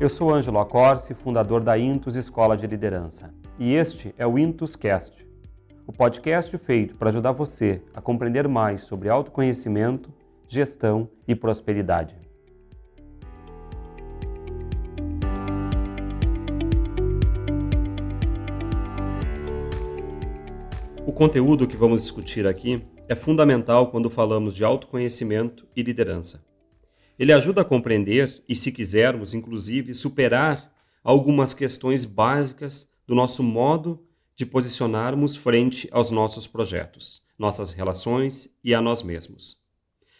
Eu sou Ângelo Acorce, fundador da Intus Escola de Liderança, e este é o Intus Cast, o podcast feito para ajudar você a compreender mais sobre autoconhecimento, gestão e prosperidade. O conteúdo que vamos discutir aqui é fundamental quando falamos de autoconhecimento e liderança. Ele ajuda a compreender e, se quisermos, inclusive, superar algumas questões básicas do nosso modo de posicionarmos frente aos nossos projetos, nossas relações e a nós mesmos.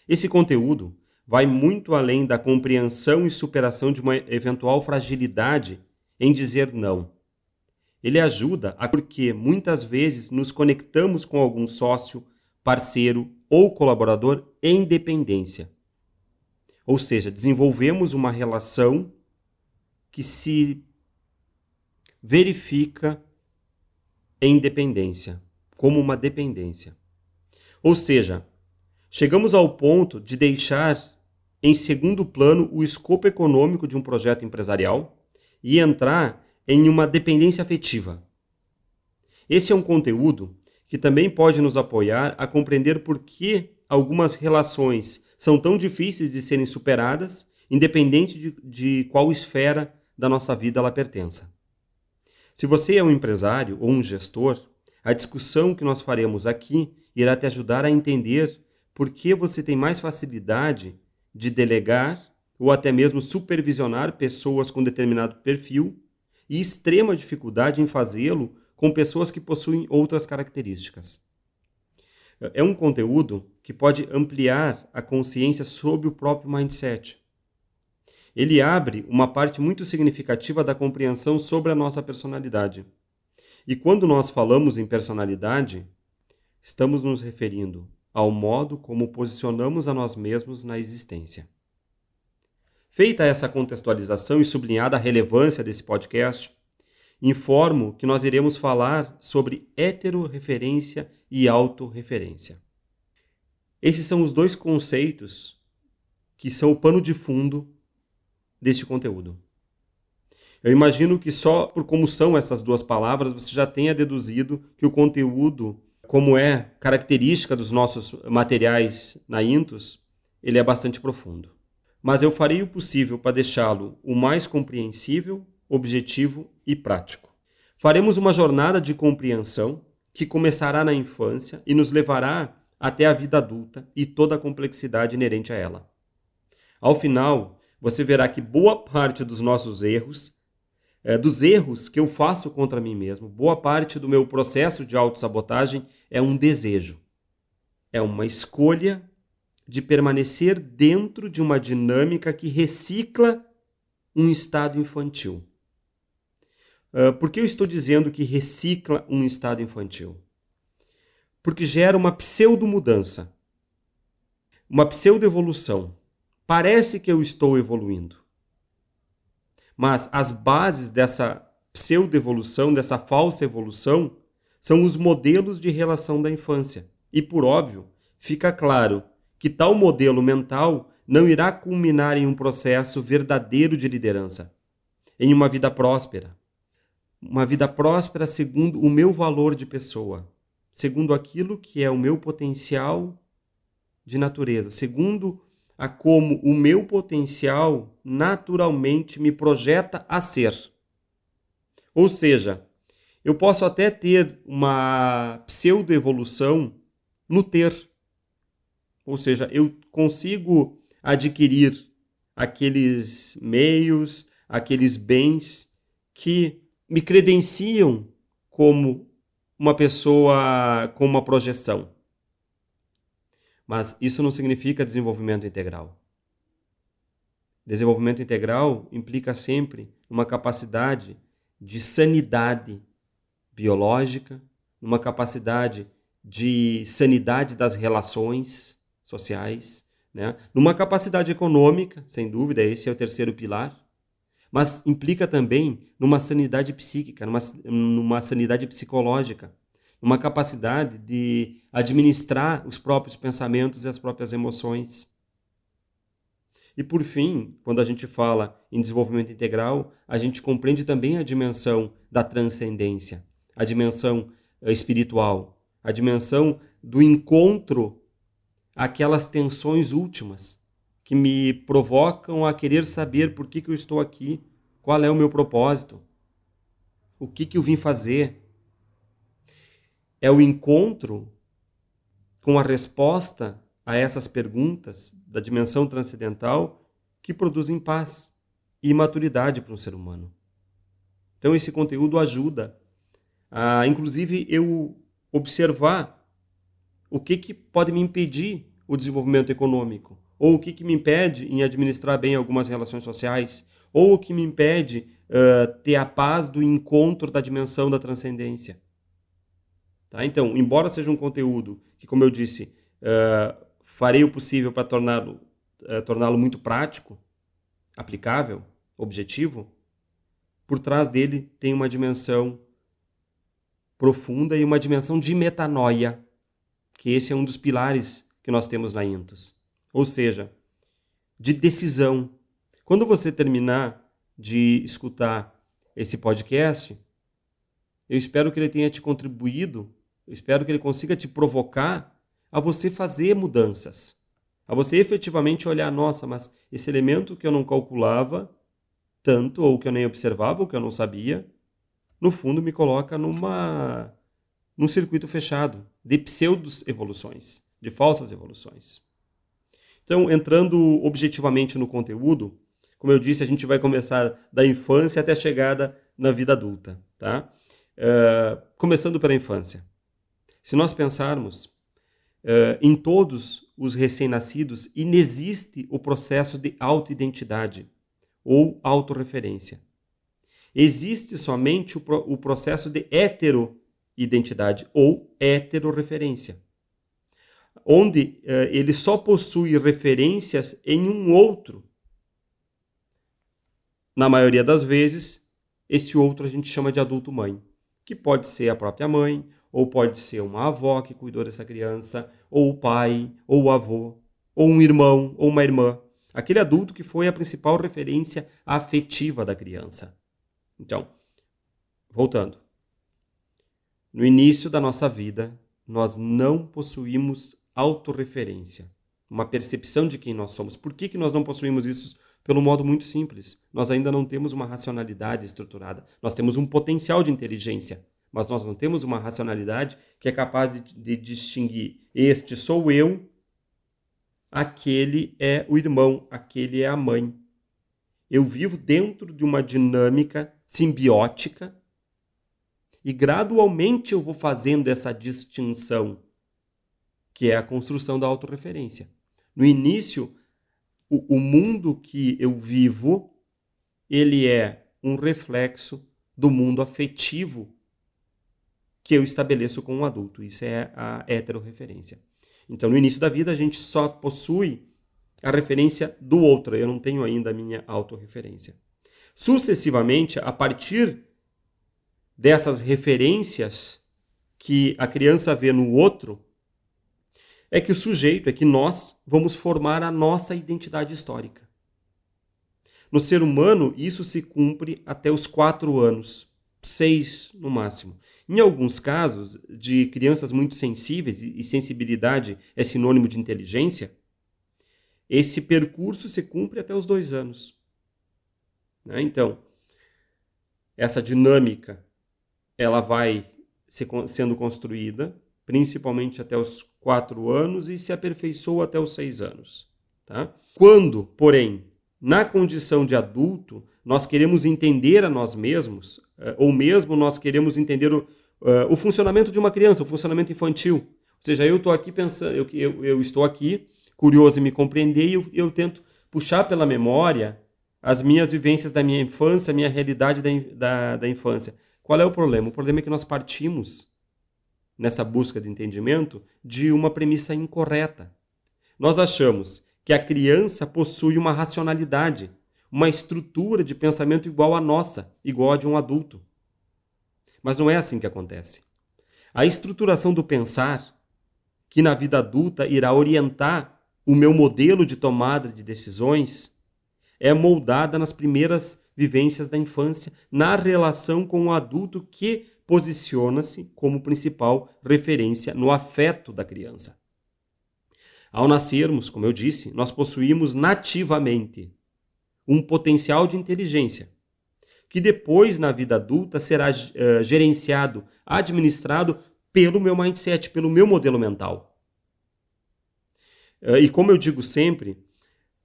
Esse conteúdo vai muito além da compreensão e superação de uma eventual fragilidade em dizer não. Ele ajuda a porque muitas vezes nos conectamos com algum sócio, parceiro ou colaborador em dependência ou seja, desenvolvemos uma relação que se verifica em dependência, como uma dependência. Ou seja, chegamos ao ponto de deixar em segundo plano o escopo econômico de um projeto empresarial e entrar em uma dependência afetiva. Esse é um conteúdo que também pode nos apoiar a compreender por que algumas relações são tão difíceis de serem superadas, independente de, de qual esfera da nossa vida ela pertença. Se você é um empresário ou um gestor, a discussão que nós faremos aqui irá te ajudar a entender por que você tem mais facilidade de delegar ou até mesmo supervisionar pessoas com determinado perfil e extrema dificuldade em fazê-lo com pessoas que possuem outras características. É um conteúdo que pode ampliar a consciência sobre o próprio mindset. Ele abre uma parte muito significativa da compreensão sobre a nossa personalidade. E quando nós falamos em personalidade, estamos nos referindo ao modo como posicionamos a nós mesmos na existência. Feita essa contextualização e sublinhada a relevância desse podcast, informo que nós iremos falar sobre heteroreferência e autorreferência. Esses são os dois conceitos que são o pano de fundo deste conteúdo. Eu imagino que só por como são essas duas palavras você já tenha deduzido que o conteúdo, como é característica dos nossos materiais na Intus, ele é bastante profundo. Mas eu farei o possível para deixá-lo o mais compreensível objetivo e prático. Faremos uma jornada de compreensão que começará na infância e nos levará até a vida adulta e toda a complexidade inerente a ela. Ao final, você verá que boa parte dos nossos erros, é, dos erros que eu faço contra mim mesmo, boa parte do meu processo de autossabotagem é um desejo. É uma escolha de permanecer dentro de uma dinâmica que recicla um estado infantil. Uh, por que eu estou dizendo que recicla um estado infantil? Porque gera uma pseudo-mudança, uma pseudo-evolução. Parece que eu estou evoluindo. Mas as bases dessa pseudo-evolução, dessa falsa evolução, são os modelos de relação da infância. E, por óbvio, fica claro que tal modelo mental não irá culminar em um processo verdadeiro de liderança, em uma vida próspera, uma vida próspera segundo o meu valor de pessoa, segundo aquilo que é o meu potencial de natureza, segundo a como o meu potencial naturalmente me projeta a ser. Ou seja, eu posso até ter uma pseudo-evolução no ter. Ou seja, eu consigo adquirir aqueles meios, aqueles bens que me credenciam como uma pessoa com uma projeção. Mas isso não significa desenvolvimento integral. Desenvolvimento integral implica sempre uma capacidade de sanidade biológica, uma capacidade de sanidade das relações sociais, né? numa capacidade econômica, sem dúvida, esse é o terceiro pilar, mas implica também numa sanidade psíquica, numa, numa sanidade psicológica, uma capacidade de administrar os próprios pensamentos e as próprias emoções. E por fim, quando a gente fala em desenvolvimento integral, a gente compreende também a dimensão da transcendência, a dimensão eh, espiritual, a dimensão do encontro aquelas tensões últimas que me provocam a querer saber por que, que eu estou aqui, qual é o meu propósito, o que, que eu vim fazer. É o encontro com a resposta a essas perguntas da dimensão transcendental que produzem paz e maturidade para um ser humano. Então, esse conteúdo ajuda a, inclusive, eu observar o que, que pode me impedir o desenvolvimento econômico, ou o que, que me impede em administrar bem algumas relações sociais, ou o que me impede uh, ter a paz do encontro da dimensão da transcendência. Tá? Então, embora seja um conteúdo que, como eu disse, uh, farei o possível para torná-lo uh, torná muito prático, aplicável, objetivo, por trás dele tem uma dimensão profunda e uma dimensão de metanoia, que esse é um dos pilares que nós temos na Intus. Ou seja, de decisão. Quando você terminar de escutar esse podcast, eu espero que ele tenha te contribuído, eu espero que ele consiga te provocar a você fazer mudanças, a você efetivamente olhar, nossa, mas esse elemento que eu não calculava tanto, ou que eu nem observava, ou que eu não sabia, no fundo me coloca numa num circuito fechado de pseudos evoluções de falsas evoluções. Então, entrando objetivamente no conteúdo, como eu disse, a gente vai começar da infância até a chegada na vida adulta, tá? Uh, começando pela infância. Se nós pensarmos uh, em todos os recém-nascidos, inexiste o processo de autoidentidade ou autorreferência. Existe somente o, pro, o processo de heteroidentidade ou heterorreferência onde uh, ele só possui referências em um outro. Na maioria das vezes, esse outro a gente chama de adulto mãe, que pode ser a própria mãe, ou pode ser uma avó que cuidou dessa criança, ou o pai, ou o avô, ou um irmão, ou uma irmã. Aquele adulto que foi a principal referência afetiva da criança. Então, voltando. No início da nossa vida, nós não possuímos autorreferência, uma percepção de quem nós somos. Por que, que nós não possuímos isso? Pelo modo muito simples. Nós ainda não temos uma racionalidade estruturada. Nós temos um potencial de inteligência, mas nós não temos uma racionalidade que é capaz de, de distinguir este sou eu, aquele é o irmão, aquele é a mãe. Eu vivo dentro de uma dinâmica simbiótica e gradualmente eu vou fazendo essa distinção que é a construção da autorreferência. No início, o, o mundo que eu vivo, ele é um reflexo do mundo afetivo que eu estabeleço com um adulto. Isso é a heterorreferência. Então, no início da vida, a gente só possui a referência do outro. Eu não tenho ainda a minha autorreferência. Sucessivamente, a partir dessas referências que a criança vê no outro, é que o sujeito, é que nós vamos formar a nossa identidade histórica. No ser humano, isso se cumpre até os quatro anos, seis no máximo. Em alguns casos, de crianças muito sensíveis, e sensibilidade é sinônimo de inteligência, esse percurso se cumpre até os dois anos. Né? Então, essa dinâmica ela vai sendo construída principalmente até os quatro anos e se aperfeiçoa até os seis anos. Tá? Quando, porém, na condição de adulto, nós queremos entender a nós mesmos, eh, ou mesmo nós queremos entender o, uh, o funcionamento de uma criança, o funcionamento infantil. Ou seja, eu estou aqui pensando, eu, eu, eu, estou aqui curioso em me compreender e eu, eu tento puxar pela memória as minhas vivências da minha infância, a minha realidade da, da, da infância. Qual é o problema? O problema é que nós partimos nessa busca de entendimento de uma premissa incorreta. Nós achamos que a criança possui uma racionalidade, uma estrutura de pensamento igual à nossa, igual a de um adulto. Mas não é assim que acontece. A estruturação do pensar, que na vida adulta irá orientar o meu modelo de tomada de decisões é moldada nas primeiras vivências da infância, na relação com o adulto que posiciona-se como principal referência no afeto da criança. Ao nascermos, como eu disse, nós possuímos nativamente um potencial de inteligência, que depois, na vida adulta, será uh, gerenciado, administrado pelo meu mindset, pelo meu modelo mental. Uh, e como eu digo sempre,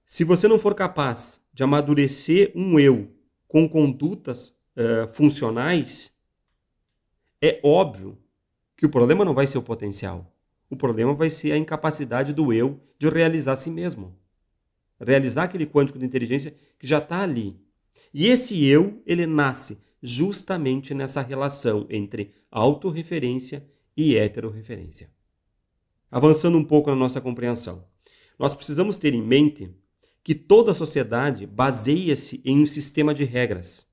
se você não for capaz de amadurecer um eu com condutas uh, funcionais, é óbvio que o problema não vai ser o potencial. O problema vai ser a incapacidade do eu de realizar a si mesmo. Realizar aquele quântico de inteligência que já está ali. E esse eu, ele nasce justamente nessa relação entre autorreferência e heterorreferência. Avançando um pouco na nossa compreensão. Nós precisamos ter em mente que toda a sociedade baseia-se em um sistema de regras.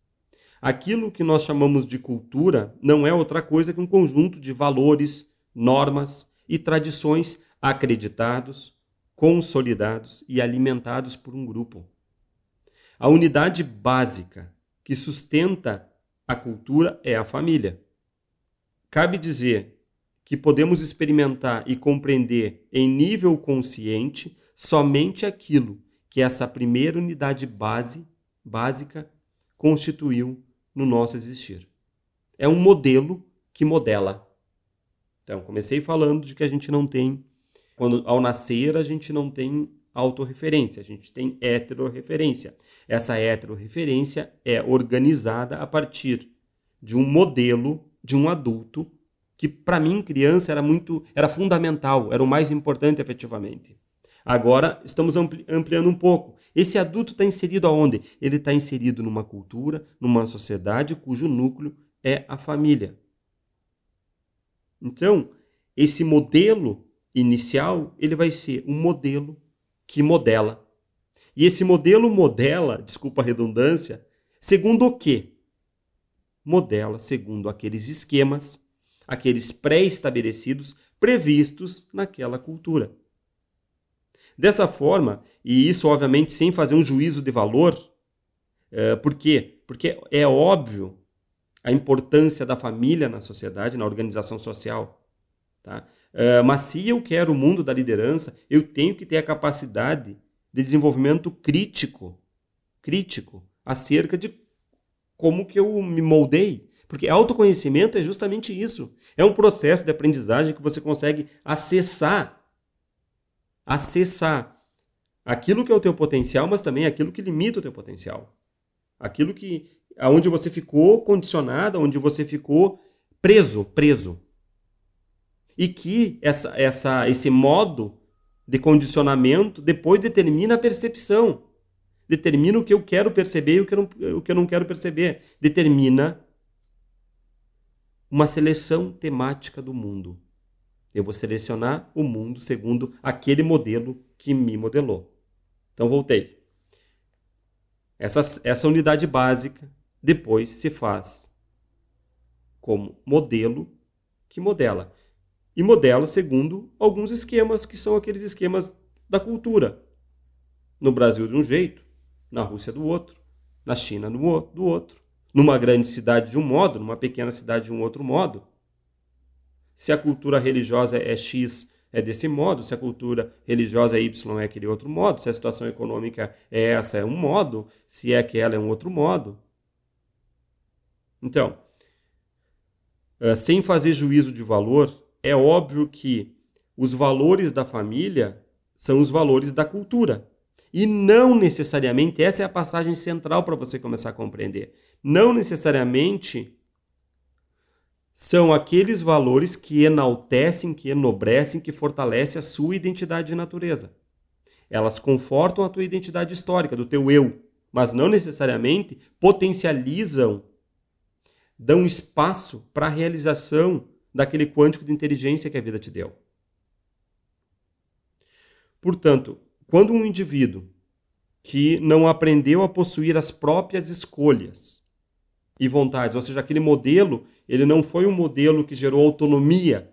Aquilo que nós chamamos de cultura não é outra coisa que um conjunto de valores, normas e tradições acreditados, consolidados e alimentados por um grupo. A unidade básica que sustenta a cultura é a família. Cabe dizer que podemos experimentar e compreender em nível consciente somente aquilo que essa primeira unidade base, básica constituiu no nosso existir. É um modelo que modela. Então, comecei falando de que a gente não tem, quando ao nascer, a gente não tem autorreferência, a gente tem heterorreferência. Essa heterorreferência é organizada a partir de um modelo de um adulto que para mim criança era muito era fundamental, era o mais importante efetivamente. Agora estamos ampli ampliando um pouco. Esse adulto está inserido aonde? Ele está inserido numa cultura, numa sociedade cujo núcleo é a família. Então, esse modelo inicial, ele vai ser um modelo que modela. E esse modelo modela, desculpa a redundância, segundo o quê? Modela segundo aqueles esquemas, aqueles pré-estabelecidos previstos naquela cultura. Dessa forma, e isso obviamente sem fazer um juízo de valor, é, por quê? Porque é óbvio a importância da família na sociedade, na organização social. Tá? Uh, mas se eu quero o mundo da liderança, eu tenho que ter a capacidade de desenvolvimento crítico, crítico, acerca de como que eu me moldei. Porque autoconhecimento é justamente isso. É um processo de aprendizagem que você consegue acessar, acessar aquilo que é o teu potencial, mas também aquilo que limita o teu potencial. Aquilo que aonde você ficou condicionado, onde você ficou preso, preso. E que essa, essa, esse modo de condicionamento depois determina a percepção. Determina o que eu quero perceber e o que eu não, o que eu não quero perceber. Determina uma seleção temática do mundo. Eu vou selecionar o mundo segundo aquele modelo que me modelou. Então, voltei. Essa, essa unidade básica depois se faz como modelo que modela. E modela segundo alguns esquemas que são aqueles esquemas da cultura. No Brasil de um jeito, na Rússia do outro, na China do outro, numa grande cidade de um modo, numa pequena cidade de um outro modo. Se a cultura religiosa é X, é desse modo, se a cultura religiosa é Y, é aquele outro modo, se a situação econômica é essa, é um modo, se é aquela, é um outro modo. Então, uh, sem fazer juízo de valor, é óbvio que os valores da família são os valores da cultura. E não necessariamente, essa é a passagem central para você começar a compreender. Não necessariamente são aqueles valores que enaltecem, que enobrecem, que fortalecem a sua identidade de natureza. Elas confortam a tua identidade histórica, do teu eu, mas não necessariamente potencializam dão espaço para a realização daquele quântico de inteligência que a vida te deu. Portanto, quando um indivíduo que não aprendeu a possuir as próprias escolhas e vontades, ou seja, aquele modelo, ele não foi um modelo que gerou autonomia,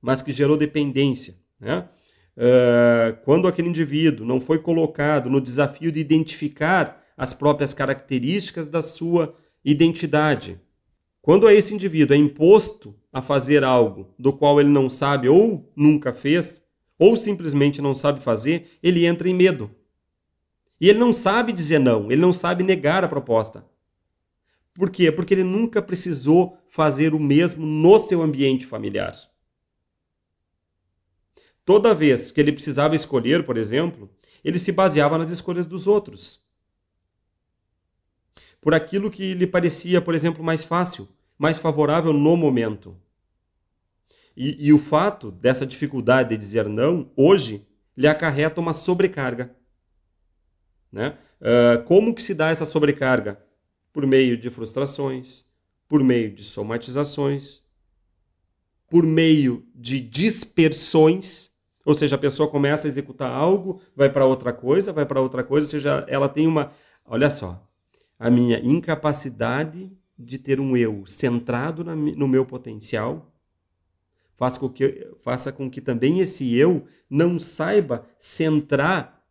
mas que gerou dependência. Né? uh, quando aquele indivíduo não foi colocado no desafio de identificar as próprias características da sua identidade, quando a esse indivíduo é imposto a fazer algo do qual ele não sabe ou nunca fez, ou simplesmente não sabe fazer, ele entra em medo. E ele não sabe dizer não, ele não sabe negar a proposta. Por quê? Porque ele nunca precisou fazer o mesmo no seu ambiente familiar. Toda vez que ele precisava escolher, por exemplo, ele se baseava nas escolhas dos outros por aquilo que lhe parecia, por exemplo, mais fácil, mais favorável no momento. E, e o fato dessa dificuldade de dizer não, hoje, lhe acarreta uma sobrecarga. Né? Uh, como que se dá essa sobrecarga? Por meio de frustrações, por meio de somatizações, por meio de dispersões, ou seja, a pessoa começa a executar algo, vai para outra coisa, vai para outra coisa, ou seja, ela tem uma. Olha só, a minha incapacidade de ter um eu centrado no meu potencial faça com, que, faça com que também esse eu não saiba centrar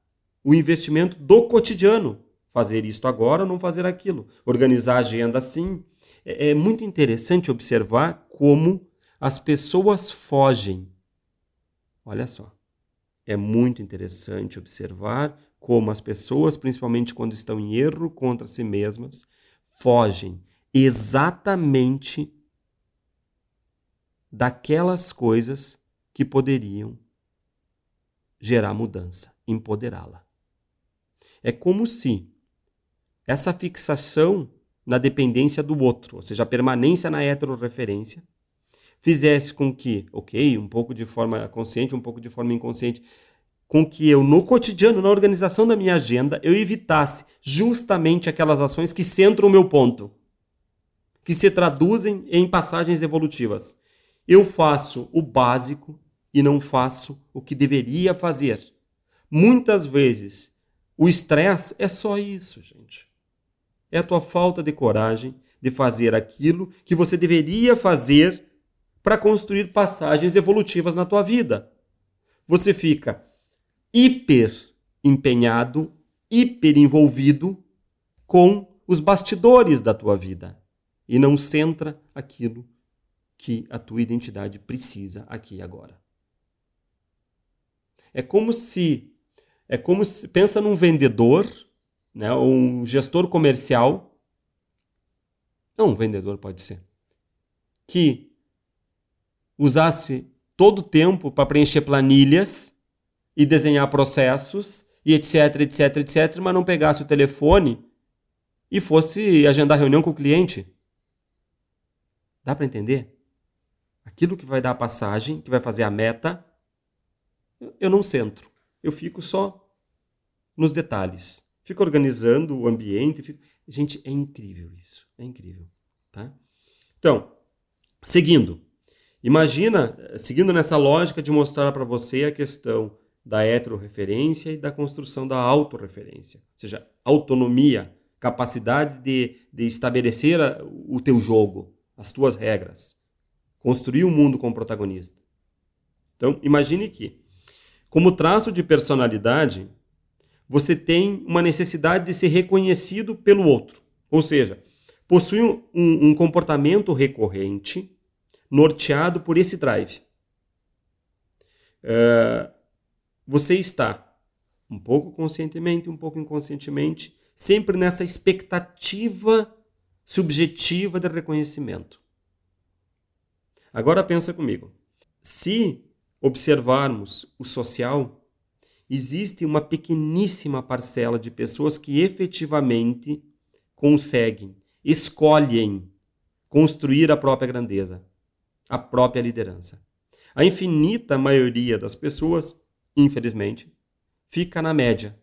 o investimento do cotidiano. Fazer isto agora, não fazer aquilo. Organizar a agenda assim. É, é muito interessante observar como as pessoas fogem. Olha só. É muito interessante observar como as pessoas, principalmente quando estão em erro contra si mesmas, fogem exatamente daquelas coisas que poderiam gerar mudança, empoderá-la. É como se essa fixação na dependência do outro, ou seja, a permanência na heterorreferência, fizesse com que, ok, um pouco de forma consciente, um pouco de forma inconsciente, com que eu, no cotidiano, na organização da minha agenda, eu evitasse justamente aquelas ações que centram o meu ponto, que se traduzem em passagens evolutivas. Eu faço o básico e não faço o que deveria fazer. Muitas vezes, o estresse é só isso, gente. É a tua falta de coragem de fazer aquilo que você deveria fazer para construir passagens evolutivas na tua vida. Você fica hiper empenhado, hiper envolvido com os bastidores da tua vida e não centra aquilo que a tua identidade precisa aqui e agora. É como se é como se pensa num vendedor, né, um gestor comercial, não um vendedor pode ser, que usasse todo o tempo para preencher planilhas e desenhar processos e etc, etc, etc, mas não pegasse o telefone e fosse agendar reunião com o cliente. Dá para entender? Aquilo que vai dar a passagem, que vai fazer a meta, eu não centro. Eu fico só nos detalhes. Fico organizando o ambiente. Fico... Gente, é incrível isso. É incrível. Tá? Então, seguindo. Imagina, seguindo nessa lógica de mostrar para você a questão da heterorreferência e da construção da autorreferência. Ou seja, autonomia, capacidade de, de estabelecer o teu jogo, as tuas regras. Construir o um mundo como protagonista. Então, imagine que, como traço de personalidade, você tem uma necessidade de ser reconhecido pelo outro. Ou seja, possui um, um comportamento recorrente norteado por esse drive. Uh, você está, um pouco conscientemente, um pouco inconscientemente, sempre nessa expectativa subjetiva de reconhecimento. Agora pensa comigo. Se observarmos o social, existe uma pequeníssima parcela de pessoas que efetivamente conseguem, escolhem construir a própria grandeza, a própria liderança. A infinita maioria das pessoas infelizmente, fica na média.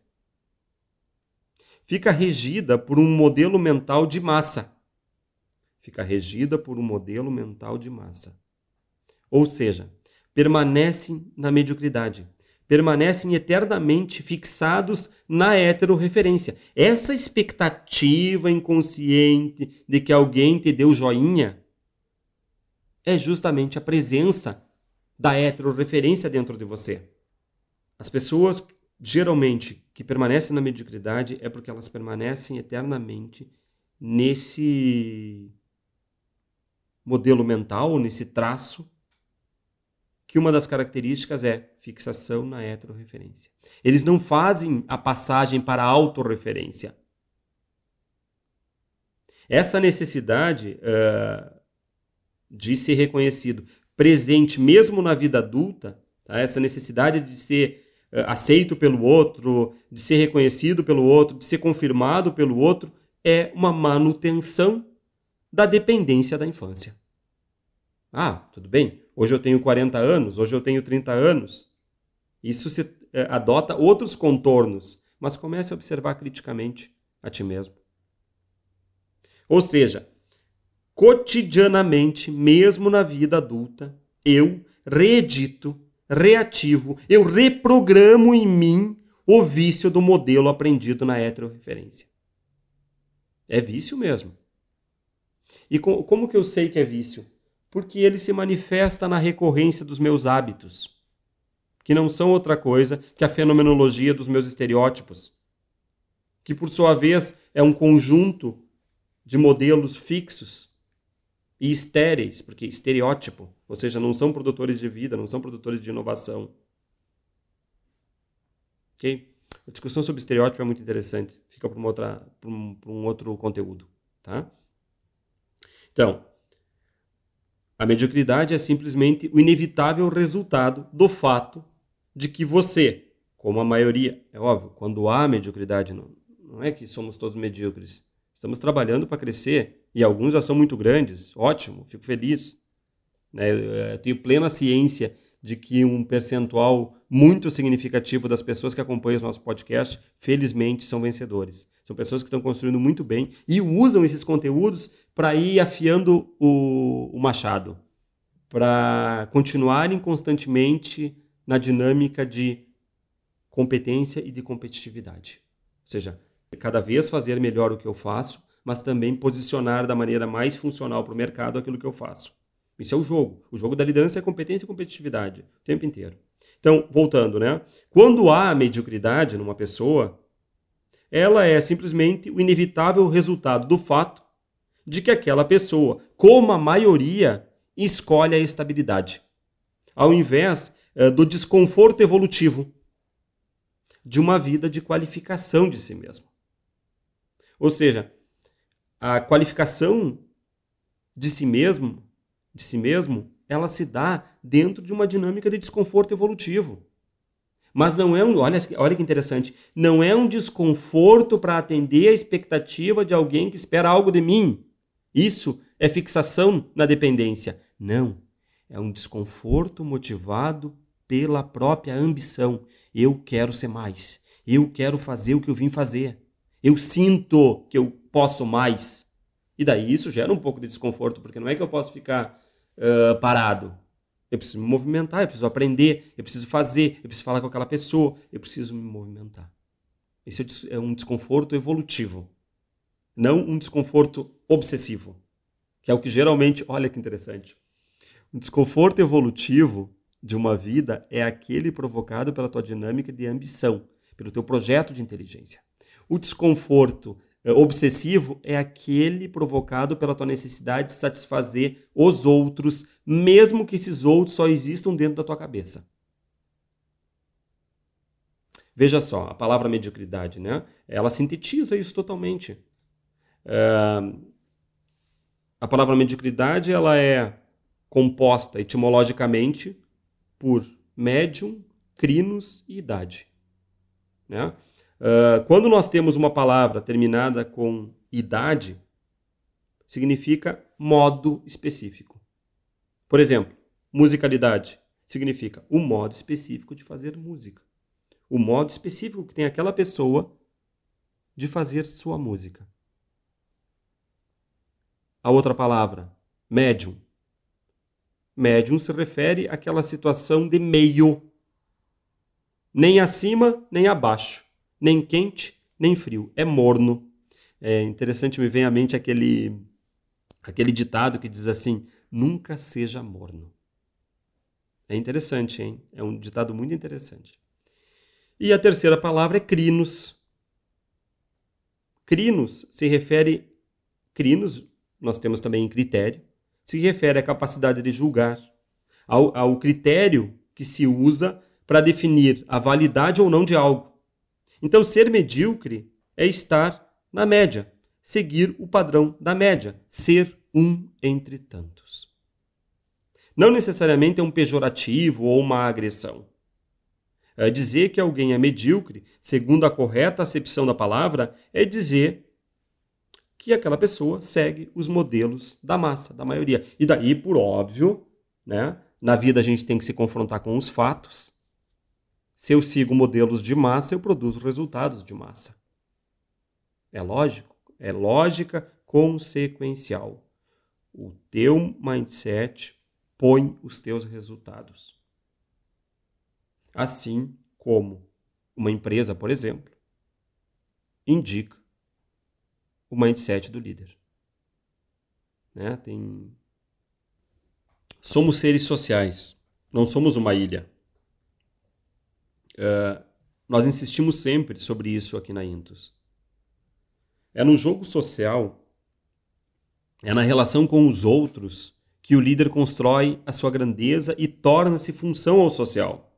Fica regida por um modelo mental de massa. Fica regida por um modelo mental de massa. Ou seja, permanecem na mediocridade, permanecem eternamente fixados na heterorreferência. Essa expectativa inconsciente de que alguém te deu joinha é justamente a presença da heterorreferência dentro de você. as pessoas geralmente que permanecem na mediocridade é porque elas permanecem eternamente nesse modelo mental, nesse traço, que uma das características é fixação na heterorreferência. Eles não fazem a passagem para a autorreferência. Essa necessidade uh, de ser reconhecido presente mesmo na vida adulta, tá? essa necessidade de ser uh, aceito pelo outro, de ser reconhecido pelo outro, de ser confirmado pelo outro, é uma manutenção da dependência da infância. Ah, tudo bem, hoje eu tenho 40 anos, hoje eu tenho 30 anos. Isso se eh, adota outros contornos, mas comece a observar criticamente a ti mesmo. Ou seja, cotidianamente, mesmo na vida adulta, eu reedito, reativo, eu reprogramo em mim o vício do modelo aprendido na heterorreferência. É vício mesmo. E como que eu sei que é vício? Porque ele se manifesta na recorrência dos meus hábitos, que não são outra coisa que a fenomenologia dos meus estereótipos, que por sua vez é um conjunto de modelos fixos e estéreis, porque estereótipo, ou seja, não são produtores de vida, não são produtores de inovação. Ok? A discussão sobre estereótipo é muito interessante. Fica para, um outro conteúdo. Tá? Então, a mediocridade é simplesmente o inevitável resultado do fato de que você, como a maioria, é óbvio, quando há mediocridade, não, não é que somos todos medíocres. Estamos trabalhando para crescer e alguns já são muito grandes. Ótimo, fico feliz. Né? Eu tenho plena ciência de que um percentual muito significativo das pessoas que acompanham o nosso podcast, felizmente, são vencedores. São pessoas que estão construindo muito bem e usam esses conteúdos para ir afiando o, o machado, para continuarem constantemente na dinâmica de competência e de competitividade. Ou seja, cada vez fazer melhor o que eu faço, mas também posicionar da maneira mais funcional para o mercado aquilo que eu faço. Isso é o jogo. O jogo da liderança é competência e competitividade o tempo inteiro. Então, voltando, né? Quando há mediocridade numa pessoa, ela é simplesmente o inevitável resultado do fato de que aquela pessoa, como a maioria, escolhe a estabilidade, ao invés é, do desconforto evolutivo de uma vida de qualificação de si mesmo. Ou seja, a qualificação de si mesmo de si mesmo, ela se dá dentro de uma dinâmica de desconforto evolutivo. Mas não é um, olha, olha que interessante, não é um desconforto para atender a expectativa de alguém que espera algo de mim. Isso é fixação na dependência. Não, é um desconforto motivado pela própria ambição. Eu quero ser mais. Eu quero fazer o que eu vim fazer. Eu sinto que eu posso mais. E daí isso gera um pouco de desconforto, porque não é que eu posso ficar uh, parado. Eu preciso me movimentar, eu preciso aprender, eu preciso fazer, eu preciso falar com aquela pessoa, eu preciso me movimentar. Esse é um desconforto evolutivo, não um desconforto obsessivo, que é o que geralmente, olha que interessante. Um desconforto evolutivo de uma vida é aquele provocado pela tua dinâmica de ambição, pelo teu projeto de inteligência. O desconforto é, obsessivo é aquele provocado pela tua necessidade de satisfazer os outros, mesmo que esses outros só existam dentro da tua cabeça. Veja só, a palavra mediocridade, né? Ela sintetiza isso totalmente. É... A palavra mediocridade ela é composta etimologicamente por médium, crinos e idade. Né? Uh, quando nós temos uma palavra terminada com idade, significa modo específico. Por exemplo, musicalidade significa o modo específico de fazer música. O modo específico que tem aquela pessoa de fazer sua música. A outra palavra, médium. Médium se refere àquela situação de meio, nem acima nem abaixo nem quente, nem frio. É morno. É interessante, me vem à mente aquele, aquele ditado que diz assim: nunca seja morno. É interessante, hein? É um ditado muito interessante. E a terceira palavra é crinos. Crinos se refere crinos, nós temos também critério, se refere à capacidade de julgar, ao, ao critério que se usa para definir a validade ou não de algo. Então, ser medíocre é estar na média, seguir o padrão da média, ser um entre tantos. Não necessariamente é um pejorativo ou uma agressão. É dizer que alguém é medíocre, segundo a correta acepção da palavra, é dizer que aquela pessoa segue os modelos da massa, da maioria. E daí, por óbvio, né, na vida a gente tem que se confrontar com os fatos. Se eu sigo modelos de massa, eu produzo resultados de massa. É lógico, é lógica consequencial. O teu mindset põe os teus resultados. Assim como uma empresa, por exemplo, indica o mindset do líder. Né? Tem... Somos seres sociais, não somos uma ilha. Uh, nós insistimos sempre sobre isso aqui na Intus. É no jogo social, é na relação com os outros que o líder constrói a sua grandeza e torna-se função ao social.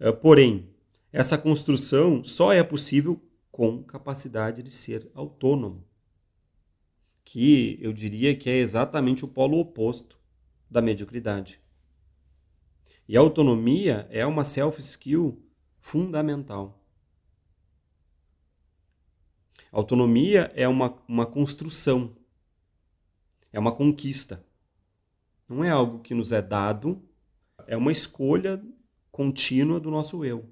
Uh, porém, essa construção só é possível com capacidade de ser autônomo, que eu diria que é exatamente o polo oposto da mediocridade. E autonomia é uma self-skill fundamental. autonomia é uma, uma construção, é uma conquista. Não é algo que nos é dado, é uma escolha contínua do nosso eu.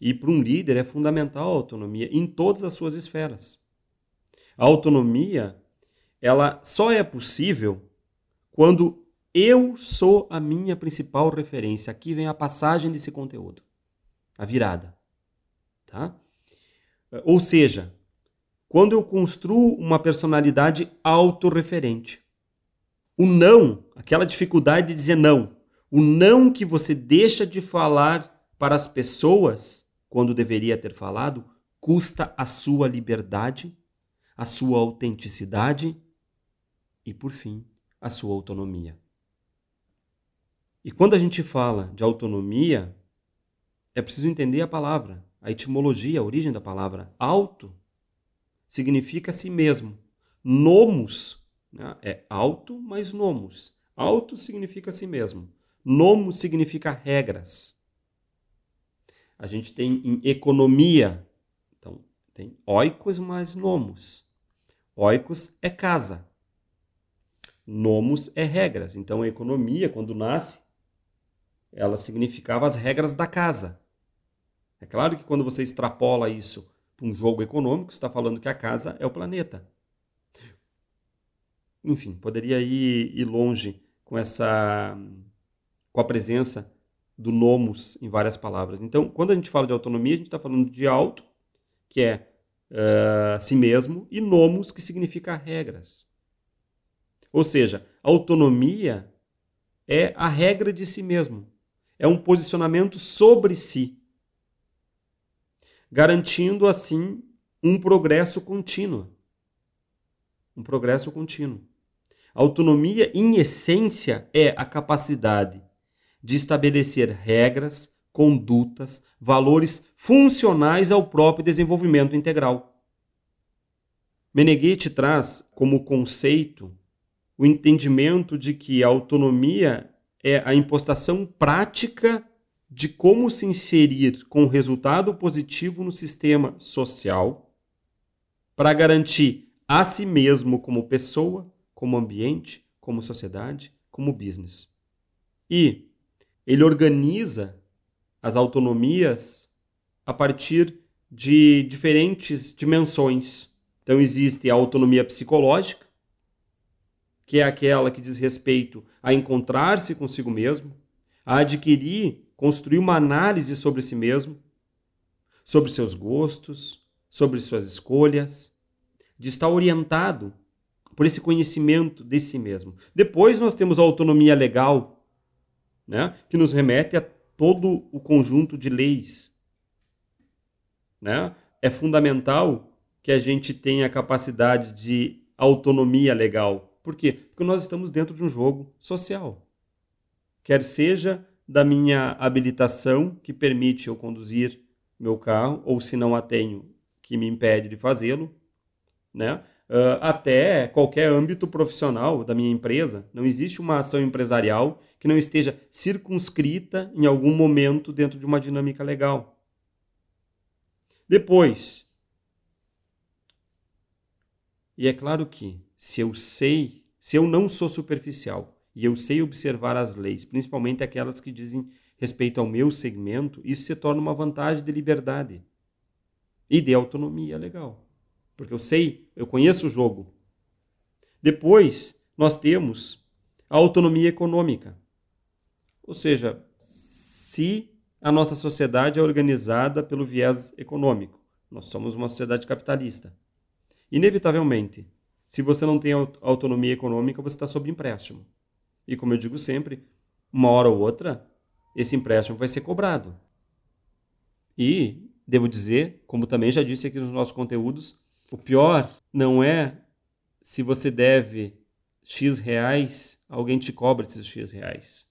E para um líder é fundamental a autonomia em todas as suas esferas. A autonomia, ela só é possível quando eu sou a minha principal referência. Aqui vem a passagem desse conteúdo, a virada, tá? Ou seja, quando eu construo uma personalidade autorreferente. O não, aquela dificuldade de dizer não, o não que você deixa de falar para as pessoas quando deveria ter falado, custa a sua liberdade, a sua autenticidade e, por fim, a sua autonomia. E quando a gente fala de autonomia, é preciso entender a palavra, a etimologia, a origem da palavra. Auto significa si mesmo. Nomos né? é auto mais nomos. Auto significa si mesmo. Nomos significa regras a gente tem em economia. Então, tem oikos mais nomos. Oikos é casa. Nomos é regras. Então, a economia, quando nasce, ela significava as regras da casa. É claro que quando você extrapola isso para um jogo econômico, está falando que a casa é o planeta. Enfim, poderia ir, ir longe com essa com a presença do nomos em várias palavras. Então, quando a gente fala de autonomia, a gente está falando de auto, que é uh, si mesmo, e nomos, que significa regras. Ou seja, autonomia é a regra de si mesmo. É um posicionamento sobre si, garantindo assim um progresso contínuo. Um progresso contínuo. Autonomia, em essência, é a capacidade de estabelecer regras, condutas, valores funcionais ao próprio desenvolvimento integral. Meneghetti traz como conceito o entendimento de que a autonomia é a impostação prática de como se inserir com resultado positivo no sistema social para garantir a si mesmo como pessoa, como ambiente, como sociedade, como business. E ele organiza as autonomias a partir de diferentes dimensões. Então, existe a autonomia psicológica, que é aquela que diz respeito a encontrar-se consigo mesmo, a adquirir, construir uma análise sobre si mesmo, sobre seus gostos, sobre suas escolhas, de estar orientado por esse conhecimento de si mesmo. Depois nós temos a autonomia legal, né, que nos remete a todo o conjunto de leis. Né? É fundamental que a gente tenha a capacidade de autonomia legal. Por quê? Porque nós estamos dentro de um jogo social. Quer seja da minha habilitação, que permite eu conduzir meu carro, ou se não a tenho, que me impede de fazê-lo, né? Uh, até qualquer âmbito profissional da minha empresa. Não existe uma ação empresarial que não esteja circunscrita em algum momento dentro de uma dinâmica legal. Depois, e é claro que se eu sei, se eu não sou superficial e eu sei observar as leis, principalmente aquelas que dizem respeito ao meu segmento, isso se torna uma vantagem de liberdade e de autonomia legal. Porque eu sei, eu conheço o jogo. Depois, nós temos a autonomia econômica. Ou seja, se a nossa sociedade é organizada pelo viés econômico, nós somos uma sociedade capitalista. Inevitavelmente, se você não tem autonomia econômica, você está sob empréstimo. E como eu digo sempre, uma hora ou outra, esse empréstimo vai ser cobrado. E, devo dizer, como também já disse aqui nos nossos conteúdos, o pior não é se você deve X reais, alguém te cobra esses X reais.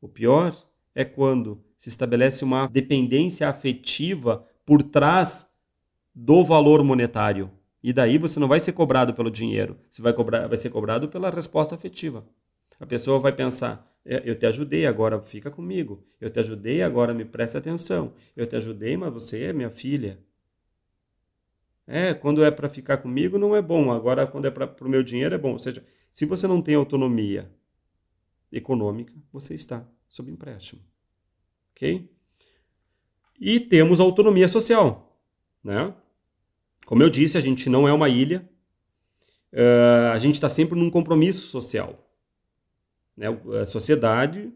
O pior é quando se estabelece uma dependência afetiva por trás do valor monetário. E daí você não vai ser cobrado pelo dinheiro, você vai, cobrar, vai ser cobrado pela resposta afetiva. A pessoa vai pensar: é, eu te ajudei, agora fica comigo. Eu te ajudei, agora me preste atenção. Eu te ajudei, mas você é minha filha. É, quando é para ficar comigo não é bom, agora quando é para o meu dinheiro é bom. Ou seja, se você não tem autonomia econômica, você está sob empréstimo. Ok? E temos autonomia social. Né? Como eu disse, a gente não é uma ilha, uh, a gente está sempre num compromisso social. Né? A sociedade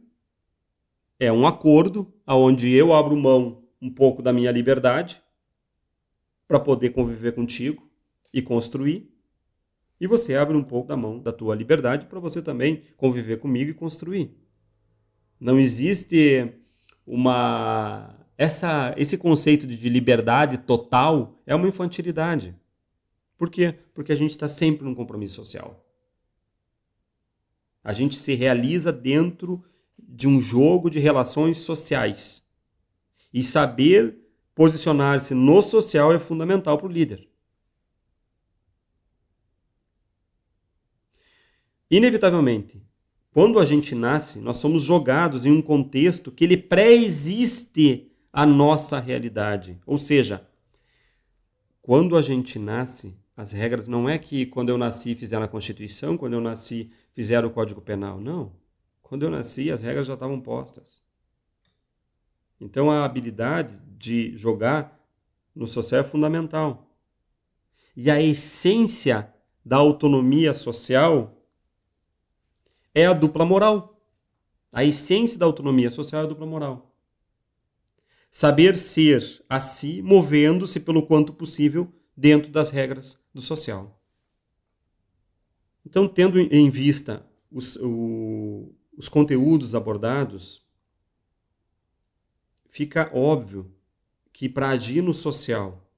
é um acordo onde eu abro mão um pouco da minha liberdade para poder conviver contigo e construir, e você abre um pouco da mão da tua liberdade para você também conviver comigo e construir. Não existe uma essa, esse conceito de liberdade total é uma infantilidade. Por quê? Porque a gente está sempre num compromisso social. A gente se realiza dentro de um jogo de relações sociais. E saber posicionar-se no social é fundamental para o líder. Inevitavelmente, quando a gente nasce, nós somos jogados em um contexto que ele pré-existe a nossa realidade. Ou seja, quando a gente nasce, as regras não é que quando eu nasci fizeram a Constituição, quando eu nasci fizeram o Código Penal. Não. Quando eu nasci, as regras já estavam postas. Então a habilidade de jogar no social é fundamental. E a essência da autonomia social é a dupla moral. A essência da autonomia social é a dupla moral. Saber ser a si, movendo-se pelo quanto possível dentro das regras do social. Então, tendo em vista os, o, os conteúdos abordados, fica óbvio que para agir no social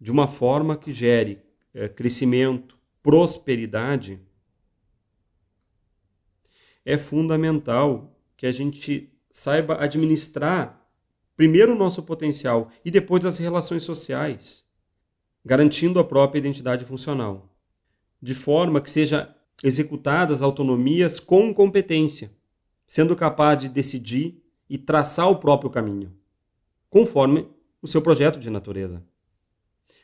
de uma forma que gere é, crescimento, prosperidade, é fundamental que a gente saiba administrar primeiro o nosso potencial e depois as relações sociais, garantindo a própria identidade funcional, de forma que seja executadas autonomias com competência, sendo capaz de decidir e traçar o próprio caminho, conforme o seu projeto de natureza,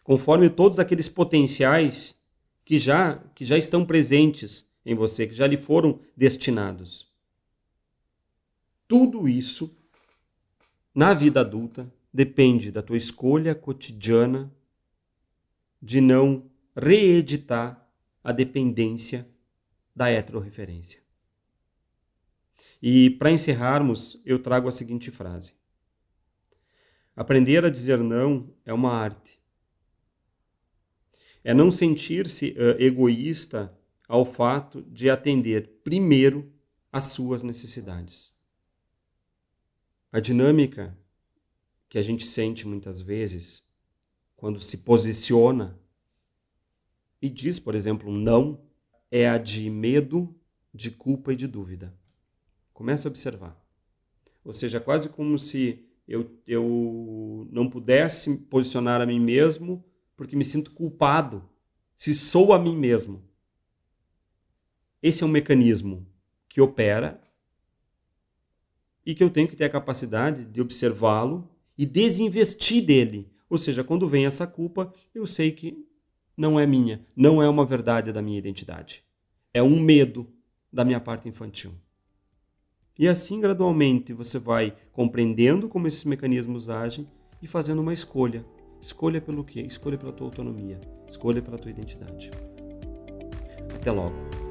conforme todos aqueles potenciais que já que já estão presentes em você, que já lhe foram destinados. Tudo isso na vida adulta depende da tua escolha cotidiana de não reeditar a dependência da heterorreferência. E para encerrarmos, eu trago a seguinte frase: Aprender a dizer não é uma arte. É não sentir-se uh, egoísta ao fato de atender primeiro às suas necessidades. A dinâmica que a gente sente muitas vezes quando se posiciona e diz, por exemplo, um não, é a de medo, de culpa e de dúvida. Comece a observar. Ou seja, quase como se eu, eu não pudesse posicionar a mim mesmo porque me sinto culpado se sou a mim mesmo. Esse é um mecanismo que opera e que eu tenho que ter a capacidade de observá-lo e desinvestir dele. Ou seja, quando vem essa culpa, eu sei que não é minha, não é uma verdade da minha identidade. É um medo da minha parte infantil. E assim, gradualmente, você vai compreendendo como esses mecanismos agem e fazendo uma escolha. Escolha pelo quê? Escolha pela tua autonomia. Escolha pela tua identidade. Até logo.